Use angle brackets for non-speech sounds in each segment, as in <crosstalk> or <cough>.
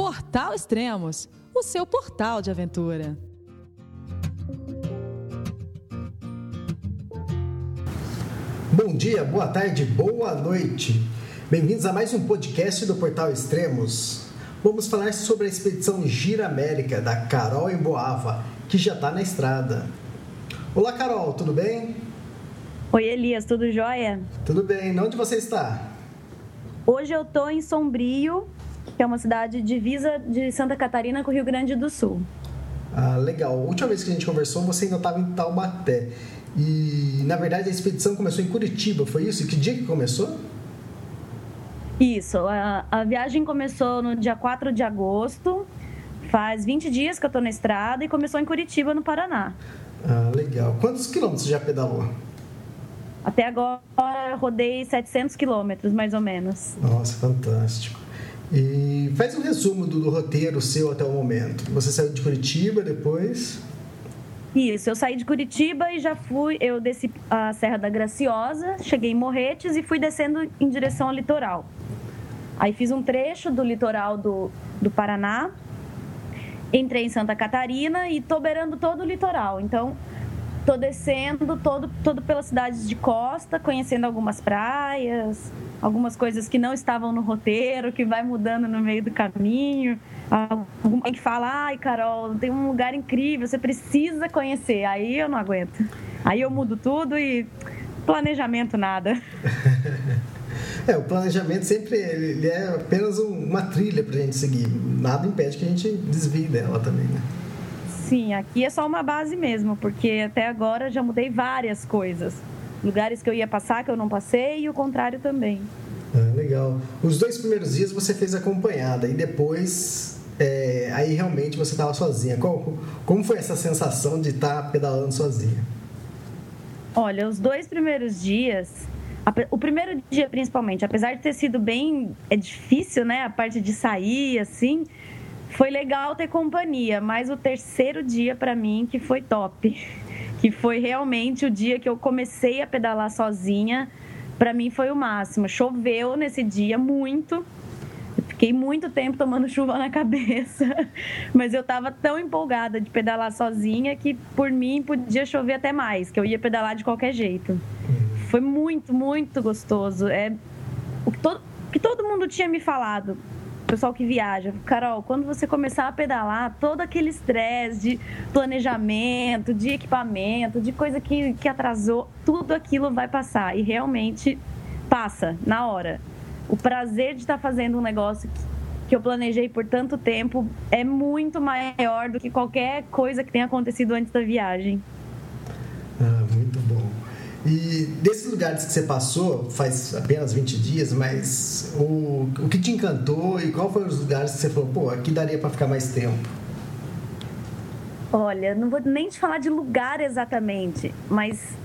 Portal Extremos, o seu portal de aventura. Bom dia, boa tarde, boa noite. Bem-vindos a mais um podcast do Portal Extremos. Vamos falar sobre a expedição Gira América da Carol Emboava, que já está na estrada. Olá, Carol, tudo bem? Oi, Elias, tudo jóia? Tudo bem. Onde você está? Hoje eu estou em Sombrio, que é uma cidade divisa de Santa Catarina com o Rio Grande do Sul. Ah, legal. A última vez que a gente conversou, você ainda estava em Taubaté. E, na verdade, a expedição começou em Curitiba, foi isso? E que dia que começou? Isso. A, a viagem começou no dia 4 de agosto. Faz 20 dias que eu estou na estrada e começou em Curitiba, no Paraná. Ah, legal. Quantos quilômetros já pedalou? Até agora rodei 700 quilômetros, mais ou menos. Nossa, fantástico. E faz um resumo do, do, roteiro seu até o momento. Você saiu de Curitiba depois? Isso, eu saí de Curitiba e já fui. Eu desci a Serra da Graciosa, cheguei em Morretes e fui descendo em direção ao litoral. Aí fiz um trecho do litoral do, do Paraná, entrei em Santa Catarina e tô beirando todo o litoral. Então, tô descendo todo, todo pelas cidades de costa, conhecendo algumas praias, algumas coisas que não estavam no roteiro, que vai mudando no meio do caminho. Alguém que fala, ai, Carol, tem um lugar incrível, você precisa conhecer. Aí eu não aguento. Aí eu mudo tudo e planejamento nada. <laughs> É, o planejamento sempre ele é apenas uma trilha para a gente seguir. Nada impede que a gente desvie dela também, né? Sim, aqui é só uma base mesmo, porque até agora já mudei várias coisas. Lugares que eu ia passar que eu não passei e o contrário também. Ah, legal. Os dois primeiros dias você fez acompanhada e depois é, aí realmente você estava sozinha. Qual, como foi essa sensação de estar tá pedalando sozinha? Olha, os dois primeiros dias, o primeiro dia principalmente, apesar de ter sido bem é difícil, né, a parte de sair assim, foi legal ter companhia, mas o terceiro dia para mim que foi top, que foi realmente o dia que eu comecei a pedalar sozinha, para mim foi o máximo. Choveu nesse dia muito. Fiquei muito tempo tomando chuva na <laughs> cabeça, mas eu estava tão empolgada de pedalar sozinha que por mim podia chover até mais, que eu ia pedalar de qualquer jeito. Foi muito, muito gostoso. É o que todo, que todo mundo tinha me falado pessoal que viaja, Carol, quando você começar a pedalar, todo aquele estresse de planejamento, de equipamento, de coisa que, que atrasou, tudo aquilo vai passar. E realmente passa na hora. O prazer de estar fazendo um negócio que, que eu planejei por tanto tempo é muito maior do que qualquer coisa que tenha acontecido antes da viagem. Ah, muito. E desses lugares que você passou, faz apenas 20 dias, mas o, o que te encantou e qual foram os lugares que você falou, pô, aqui daria para ficar mais tempo? Olha, não vou nem te falar de lugar exatamente, mas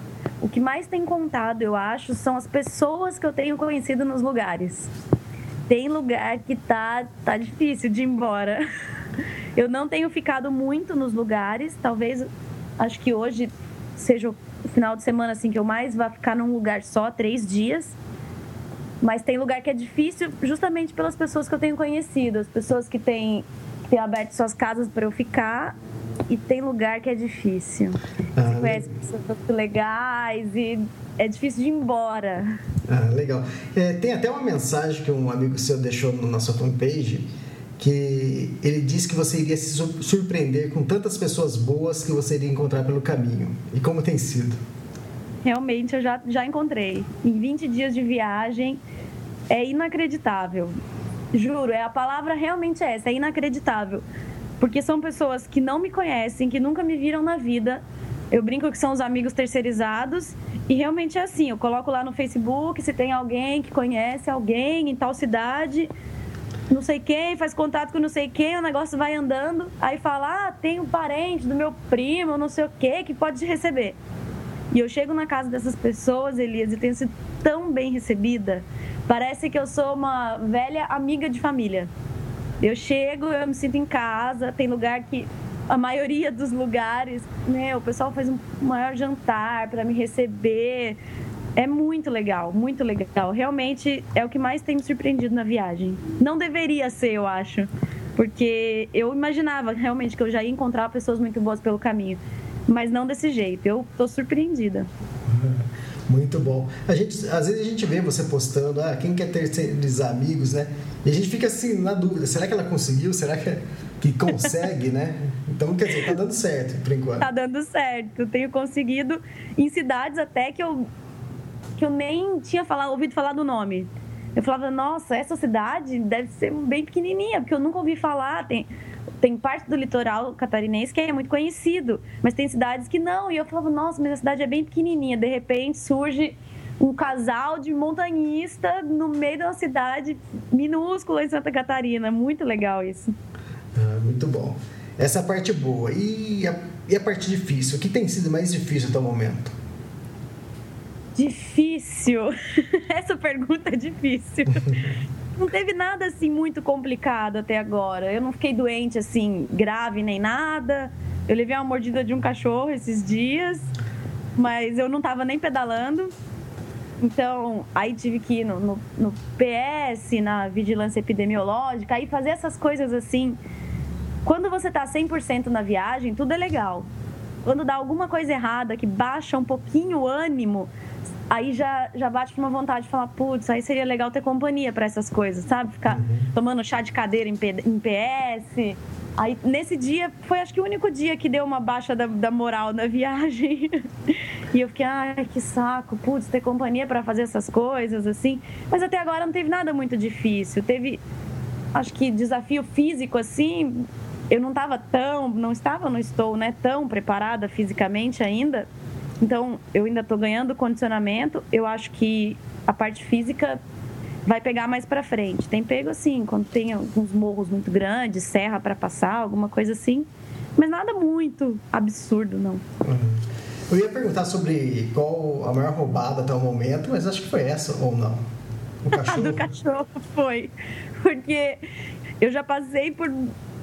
o que mais tem contado, eu acho, são as pessoas que eu tenho conhecido nos lugares. Tem lugar que tá, tá difícil de ir embora. <laughs> Eu não tenho ficado muito nos lugares, talvez acho que hoje seja final de semana assim que eu mais vá ficar num lugar só, três dias. Mas tem lugar que é difícil justamente pelas pessoas que eu tenho conhecido, as pessoas que têm, que têm aberto suas casas para eu ficar. E tem lugar que é difícil. Ah, Você conhece pessoas muito legais e é difícil de ir embora. Ah, legal. É, tem até uma mensagem que um amigo seu deixou na nossa fanpage que ele disse que você iria se surpreender com tantas pessoas boas que você iria encontrar pelo caminho. E como tem sido? Realmente, eu já, já encontrei. Em 20 dias de viagem, é inacreditável. Juro, é a palavra realmente é essa, é inacreditável. Porque são pessoas que não me conhecem, que nunca me viram na vida. Eu brinco que são os amigos terceirizados e realmente é assim. Eu coloco lá no Facebook se tem alguém que conhece alguém em tal cidade não sei quem, faz contato com não sei quem, o negócio vai andando, aí fala, ah, tem um parente do meu primo, não sei o que, que pode te receber. E eu chego na casa dessas pessoas, Elias, e tenho sido tão bem recebida. Parece que eu sou uma velha amiga de família. Eu chego, eu me sinto em casa, tem lugar que a maioria dos lugares, né, o pessoal faz um maior jantar para me receber. É muito legal, muito legal. Realmente é o que mais tem me surpreendido na viagem. Não deveria ser, eu acho. Porque eu imaginava realmente que eu já ia encontrar pessoas muito boas pelo caminho. Mas não desse jeito. Eu tô surpreendida. <laughs> Muito bom. A gente, às vezes a gente vê você postando, ah, quem quer ter esses amigos, né? E a gente fica assim na dúvida, será que ela conseguiu? Será que, que consegue, né? Então, quer dizer, tá dando certo por enquanto. Tá dando certo. Tenho conseguido em cidades até que eu que eu nem tinha falado, ouvido falar do nome. Eu falava, nossa, essa cidade deve ser bem pequenininha, porque eu nunca ouvi falar. Tem, tem parte do litoral catarinense que é muito conhecido, mas tem cidades que não. E eu falava, nossa, mas a cidade é bem pequenininha. De repente surge um casal de montanhista no meio de uma cidade minúscula em Santa Catarina. Muito legal isso. Ah, muito bom. Essa é parte boa. E a, e a parte difícil? O que tem sido mais difícil até o momento? Difícil. <laughs> Essa pergunta é difícil. <laughs> não teve nada assim muito complicado até agora. Eu não fiquei doente assim, grave nem nada. Eu levei uma mordida de um cachorro esses dias, mas eu não estava nem pedalando. Então, aí tive que ir no, no, no, PS, na vigilância epidemiológica, aí fazer essas coisas assim. Quando você está 100% na viagem, tudo é legal. Quando dá alguma coisa errada, que baixa um pouquinho o ânimo, aí já, já bate uma vontade de falar, putz, aí seria legal ter companhia para essas coisas, sabe? Ficar uhum. tomando chá de cadeira em, P, em PS. Aí, nesse dia, foi acho que o único dia que deu uma baixa da, da moral na <laughs> viagem. e eu fiquei, ai, que saco, putz, ter companhia para fazer essas coisas, assim. Mas até agora não teve nada muito difícil. Teve, acho que desafio físico, assim, eu não estava tão, não estava, não estou, né, tão preparada fisicamente ainda então, eu ainda estou ganhando condicionamento. Eu acho que a parte física vai pegar mais para frente. Tem pego assim, quando tem alguns morros muito grandes, serra para passar, alguma coisa assim. Mas nada muito absurdo, não. Uhum. Eu ia perguntar sobre qual a maior roubada até o momento, mas acho que foi essa ou não. O <laughs> cachorro. do cachorro foi. Porque eu já passei por,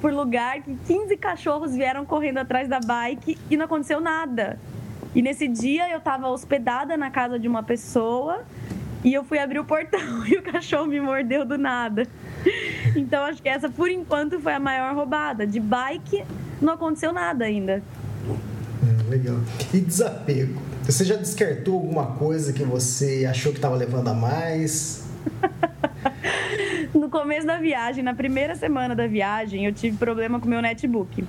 por lugar que 15 cachorros vieram correndo atrás da bike e não aconteceu nada. E nesse dia eu estava hospedada na casa de uma pessoa e eu fui abrir o portão <laughs> e o cachorro me mordeu do nada. Então acho que essa por enquanto foi a maior roubada. De bike não aconteceu nada ainda. Hum, legal. E desapego? Você já descartou alguma coisa que você achou que estava levando a mais? <laughs> <laughs> no começo da viagem, na primeira semana da viagem, eu tive problema com meu netbook.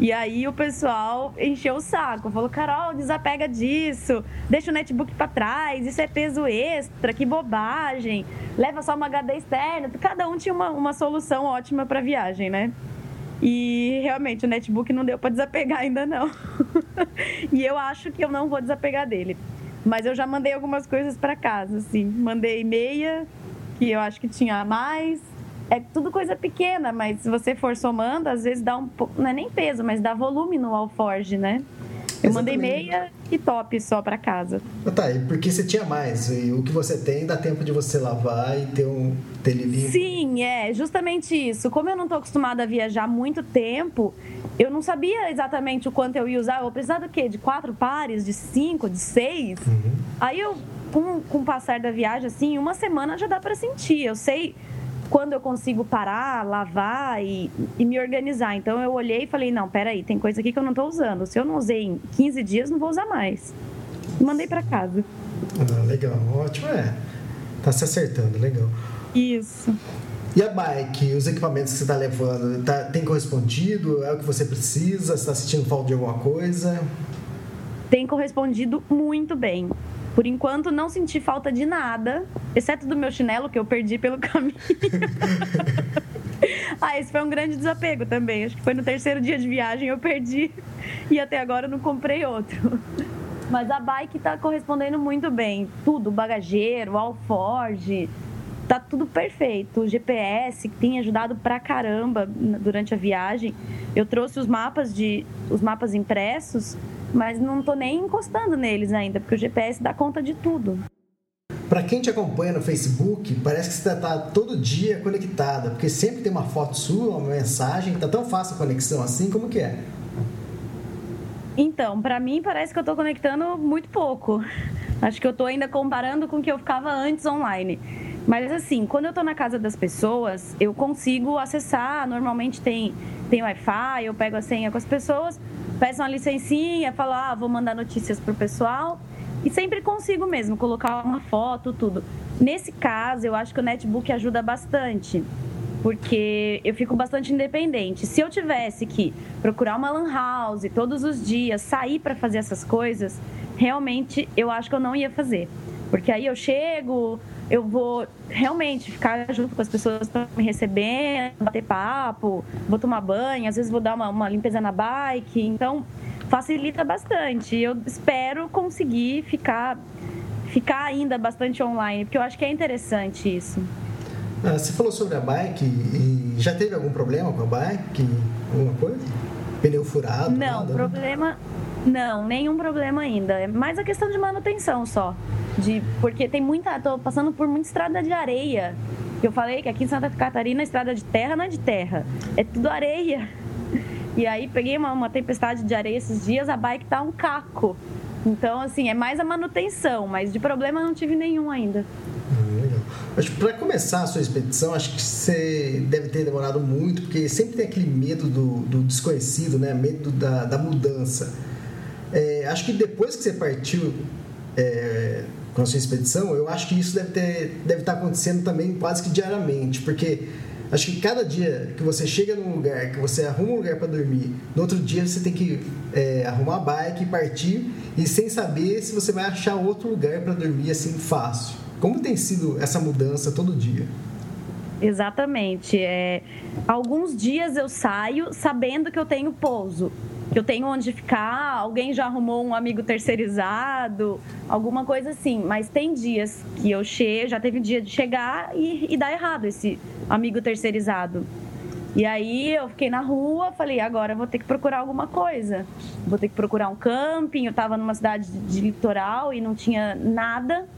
E aí o pessoal encheu o saco, falou: Carol, desapega disso, deixa o netbook para trás, isso é peso extra, que bobagem, leva só uma HD externa. Cada um tinha uma, uma solução ótima para viagem, né? E realmente o netbook não deu para desapegar ainda não. <laughs> e eu acho que eu não vou desapegar dele. Mas eu já mandei algumas coisas para casa, assim. Mandei meia, que eu acho que tinha mais é tudo coisa pequena, mas se você for somando, às vezes dá um pouco, não é nem peso, mas dá volume no Alforge, né? Eu mandei meia e top só para casa. Ah, tá, e porque você tinha mais. E o que você tem dá tempo de você lavar e ter um limpo. Sim, é, justamente isso. Como eu não tô acostumada a viajar muito tempo, eu não sabia exatamente o quanto eu ia usar. Eu vou precisar do quê? De quatro pares? De cinco? De seis? Uhum. Aí eu, com, com o passar da viagem, assim, uma semana já dá para sentir. Eu sei quando eu consigo parar, lavar e, e, me organizar. Então eu olhei e falei, não, peraí, tem coisa aqui que eu não estou usando. Se eu não usei em 15 dias, não vou usar mais. Mandei para casa. Ah, legal, ótimo, é. Tá se acertando, legal. Isso. E a bike, os equipamentos que você está levando, tá, tem correspondido? É o que você precisa? Você está sentindo falta de alguma coisa? Tem correspondido muito bem. Por enquanto, não senti falta de nada, exceto do meu chinelo que eu perdi pelo <laughs> caminho. ah, esse foi um grande desapego também. Acho que foi no terceiro dia de viagem eu perdi e até agora eu não comprei outro. Mas a bike está correspondendo muito bem. Tudo, bagageiro, alforge, tá tudo perfeito. O GPS que tem ajudado pra caramba durante a viagem. Eu trouxe os mapas de os mapas impressos mas não estou nem encostando neles ainda, porque o GPS dá conta de tudo. Para quem te acompanha no Facebook, parece que você está todo dia conectada, porque sempre tem uma foto sua, uma mensagem, está tão fácil a conexão assim, como que é? Então, para mim parece que eu estou conectando muito pouco. <laughs> Acho que eu tô ainda comparando com o que eu ficava antes online. Mas assim, quando eu tô na casa das pessoas, eu consigo acessar, normalmente tem, tem Wi-Fi, eu pego a senha com as pessoas, peço uma licencinha, falo, ah, vou mandar notícias pro pessoal. E sempre consigo mesmo colocar uma foto, tudo. Nesse caso, eu acho que o netbook ajuda bastante porque eu fico bastante independente. Se eu tivesse que procurar uma lan house todos os dias, sair para fazer essas coisas, realmente eu acho que eu não ia fazer. Porque aí eu chego, eu vou realmente ficar junto com as pessoas para me receber, bater papo, vou tomar banho, às vezes vou dar uma, uma limpeza na bike. Então, facilita bastante. Eu espero conseguir ficar, ficar ainda bastante online, porque eu acho que é interessante isso. Ah, você falou sobre a bike e já teve algum problema com a bike? Alguma coisa? Pneu furado? Não, nada, problema. Não, nenhum problema ainda. É mais a questão de manutenção só. De, porque tem muita. tô passando por muita estrada de areia. Eu falei que aqui em Santa Catarina a estrada de terra não é de terra. É tudo areia. E aí peguei uma, uma tempestade de areia esses dias, a bike tá um caco. Então, assim, é mais a manutenção, mas de problema não tive nenhum ainda. Para começar a sua expedição, acho que você deve ter demorado muito, porque sempre tem aquele medo do, do desconhecido, né? Medo da, da mudança. É, acho que depois que você partiu é, com a sua expedição, eu acho que isso deve, ter, deve estar acontecendo também quase que diariamente, porque acho que cada dia que você chega num lugar, que você arruma um lugar para dormir, no outro dia você tem que é, arrumar a bike e partir, e sem saber se você vai achar outro lugar para dormir assim fácil. Como tem sido essa mudança todo dia? Exatamente. É, alguns dias eu saio sabendo que eu tenho pouso, que eu tenho onde ficar, alguém já arrumou um amigo terceirizado, alguma coisa assim. Mas tem dias que eu chego, já teve dia de chegar e, e dar errado esse amigo terceirizado. E aí eu fiquei na rua, falei, agora vou ter que procurar alguma coisa. Vou ter que procurar um camping. Eu estava numa cidade de, de litoral e não tinha nada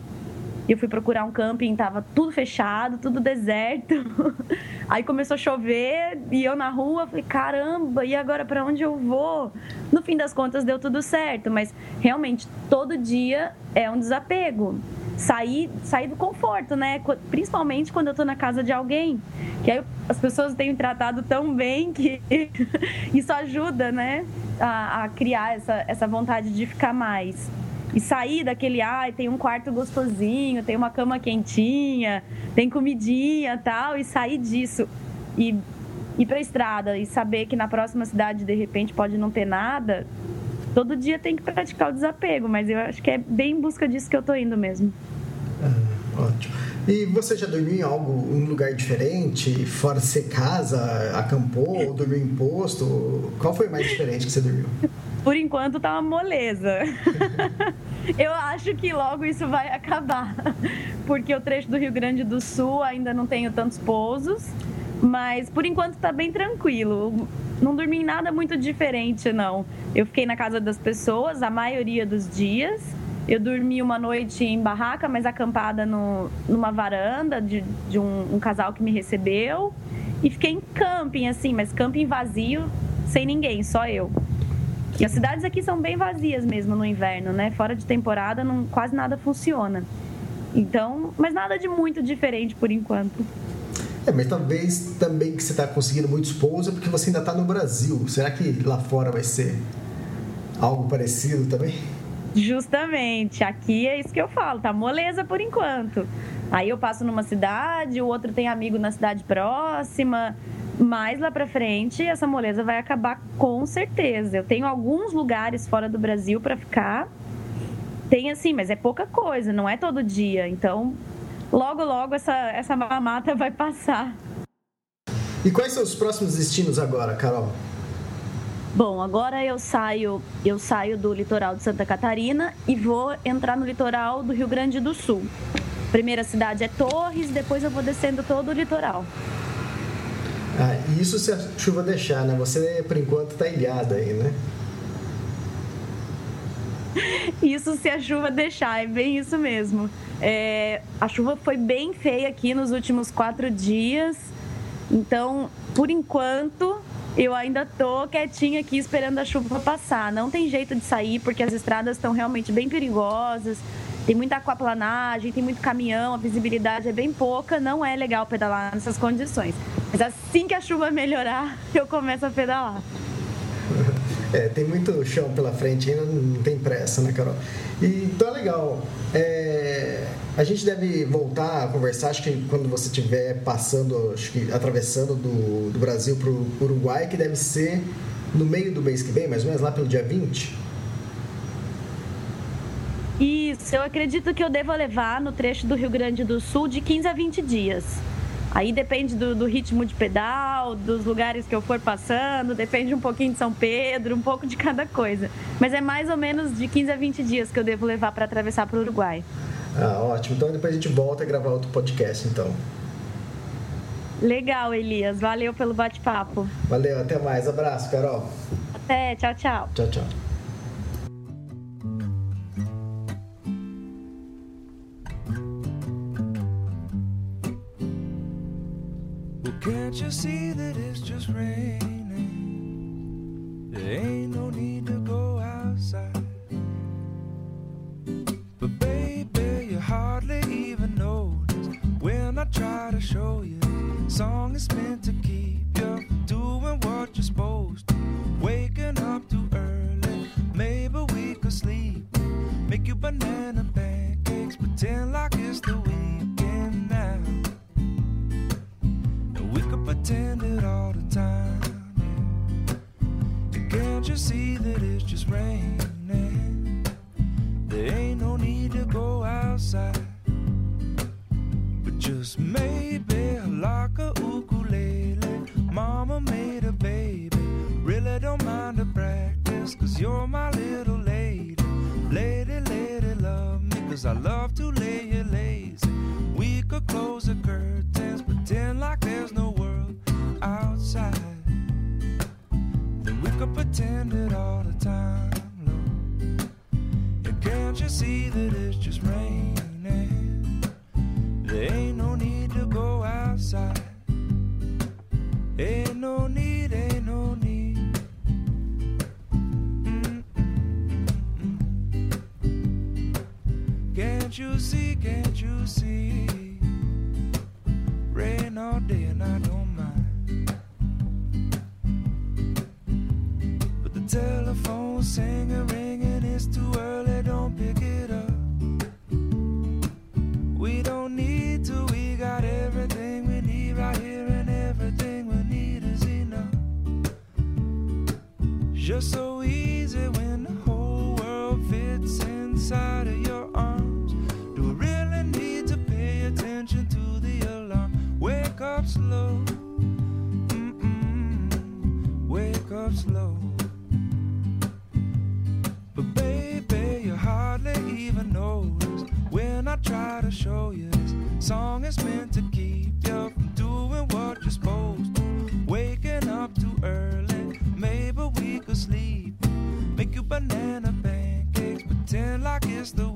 eu fui procurar um camping, tava tudo fechado, tudo deserto. <laughs> Aí começou a chover e eu na rua, falei, caramba, e agora para onde eu vou? No fim das contas deu tudo certo, mas realmente todo dia é um desapego. Sair, sair do conforto, né? Principalmente quando eu tô na casa de alguém. Que aí as pessoas têm me tratado tão bem que <laughs> isso ajuda, né? A, a criar essa, essa vontade de ficar mais e sair daquele, ai, ah, tem um quarto gostosinho, tem uma cama quentinha, tem comidinha tal, e sair disso e ir para a estrada e saber que na próxima cidade de repente pode não ter nada, todo dia tem que praticar o desapego, mas eu acho que é bem em busca disso que eu tô indo mesmo. Ah, ótimo. E você já dormiu em algo, um lugar diferente, fora ser casa, acampou ou dormiu em posto? Qual foi mais diferente que você dormiu? Por enquanto tá uma moleza. <laughs> Eu acho que logo isso vai acabar, <laughs> porque o trecho do Rio Grande do Sul ainda não tenho tantos pousos, mas por enquanto tá bem tranquilo. Não dormi em nada muito diferente, não. Eu fiquei na casa das pessoas a maioria dos dias. Eu dormi uma noite em barraca, mas acampada no, numa varanda de, de um, um casal que me recebeu. E fiquei em camping, assim, mas camping vazio, sem ninguém, só eu. E as cidades aqui são bem vazias mesmo no inverno, né? Fora de temporada, não, quase nada funciona. Então, mas nada de muito diferente por enquanto. É, mas talvez também que você está conseguindo muitos pousos é porque você ainda está no Brasil. Será que lá fora vai ser algo parecido também? Justamente, aqui é isso que eu falo, tá moleza por enquanto. Aí eu passo numa cidade, o outro tem amigo na cidade próxima, mais lá para frente, essa moleza vai acabar com certeza. Eu tenho alguns lugares fora do Brasil para ficar. Tem assim, mas é pouca coisa, não é todo dia. Então, logo, logo essa, essa mamata vai passar. E quais são os próximos destinos agora, Carol? Bom, agora eu saio, eu saio do litoral de Santa Catarina e vou entrar no litoral do Rio Grande do Sul. Primeira cidade é Torres, depois eu vou descendo todo o litoral. Ah, isso se a chuva deixar, né? Você, por enquanto, está ilhada aí, né? Isso se a chuva deixar, é bem isso mesmo. É, a chuva foi bem feia aqui nos últimos quatro dias. Então, por enquanto, eu ainda tô quietinha aqui esperando a chuva passar. Não tem jeito de sair porque as estradas estão realmente bem perigosas. Tem muita aquaplanagem, tem muito caminhão, a visibilidade é bem pouca, não é legal pedalar nessas condições. Mas assim que a chuva melhorar, eu começo a pedalar. <laughs> É, tem muito chão pela frente ainda, não tem pressa, né, Carol? E, então é legal. É, a gente deve voltar a conversar, acho que quando você estiver passando, acho que atravessando do, do Brasil para o Uruguai, que deve ser no meio do mês que vem, mais ou menos, lá pelo dia 20. Isso, eu acredito que eu devo levar no trecho do Rio Grande do Sul de 15 a 20 dias. Aí depende do, do, ritmo de pedal, dos lugares que eu for passando, depende um pouquinho de São Pedro, um pouco de cada coisa. Mas é mais ou menos de 15 a 20 dias que eu devo levar para atravessar para o Uruguai. Ah, ótimo. Então depois a gente volta a gravar outro podcast, então. Legal, Elias. Valeu pelo bate-papo. Valeu, até mais. Abraço, Carol. Até, tchau, tchau. Tchau, tchau. Can't you see that it's just raining? There ain't no need to just maybe like a ukulele. Mama made a baby. Really don't mind the practice, cause you're my little lady. Lady, lady, love me, cause I love to lay you lazy. We could close the curtains, pretend like there's no world outside. Then we could pretend it all the time. And can't you see that it's just raining? Ain't no need to go outside. Ain't no need, ain't no need. Can't you see, can't you see? Slow. But baby, you hardly even notice when I try to show you this song is meant to keep you from doing what you're supposed to. Waking up too early, maybe we could sleep. Make you banana pancakes, pretend like it's the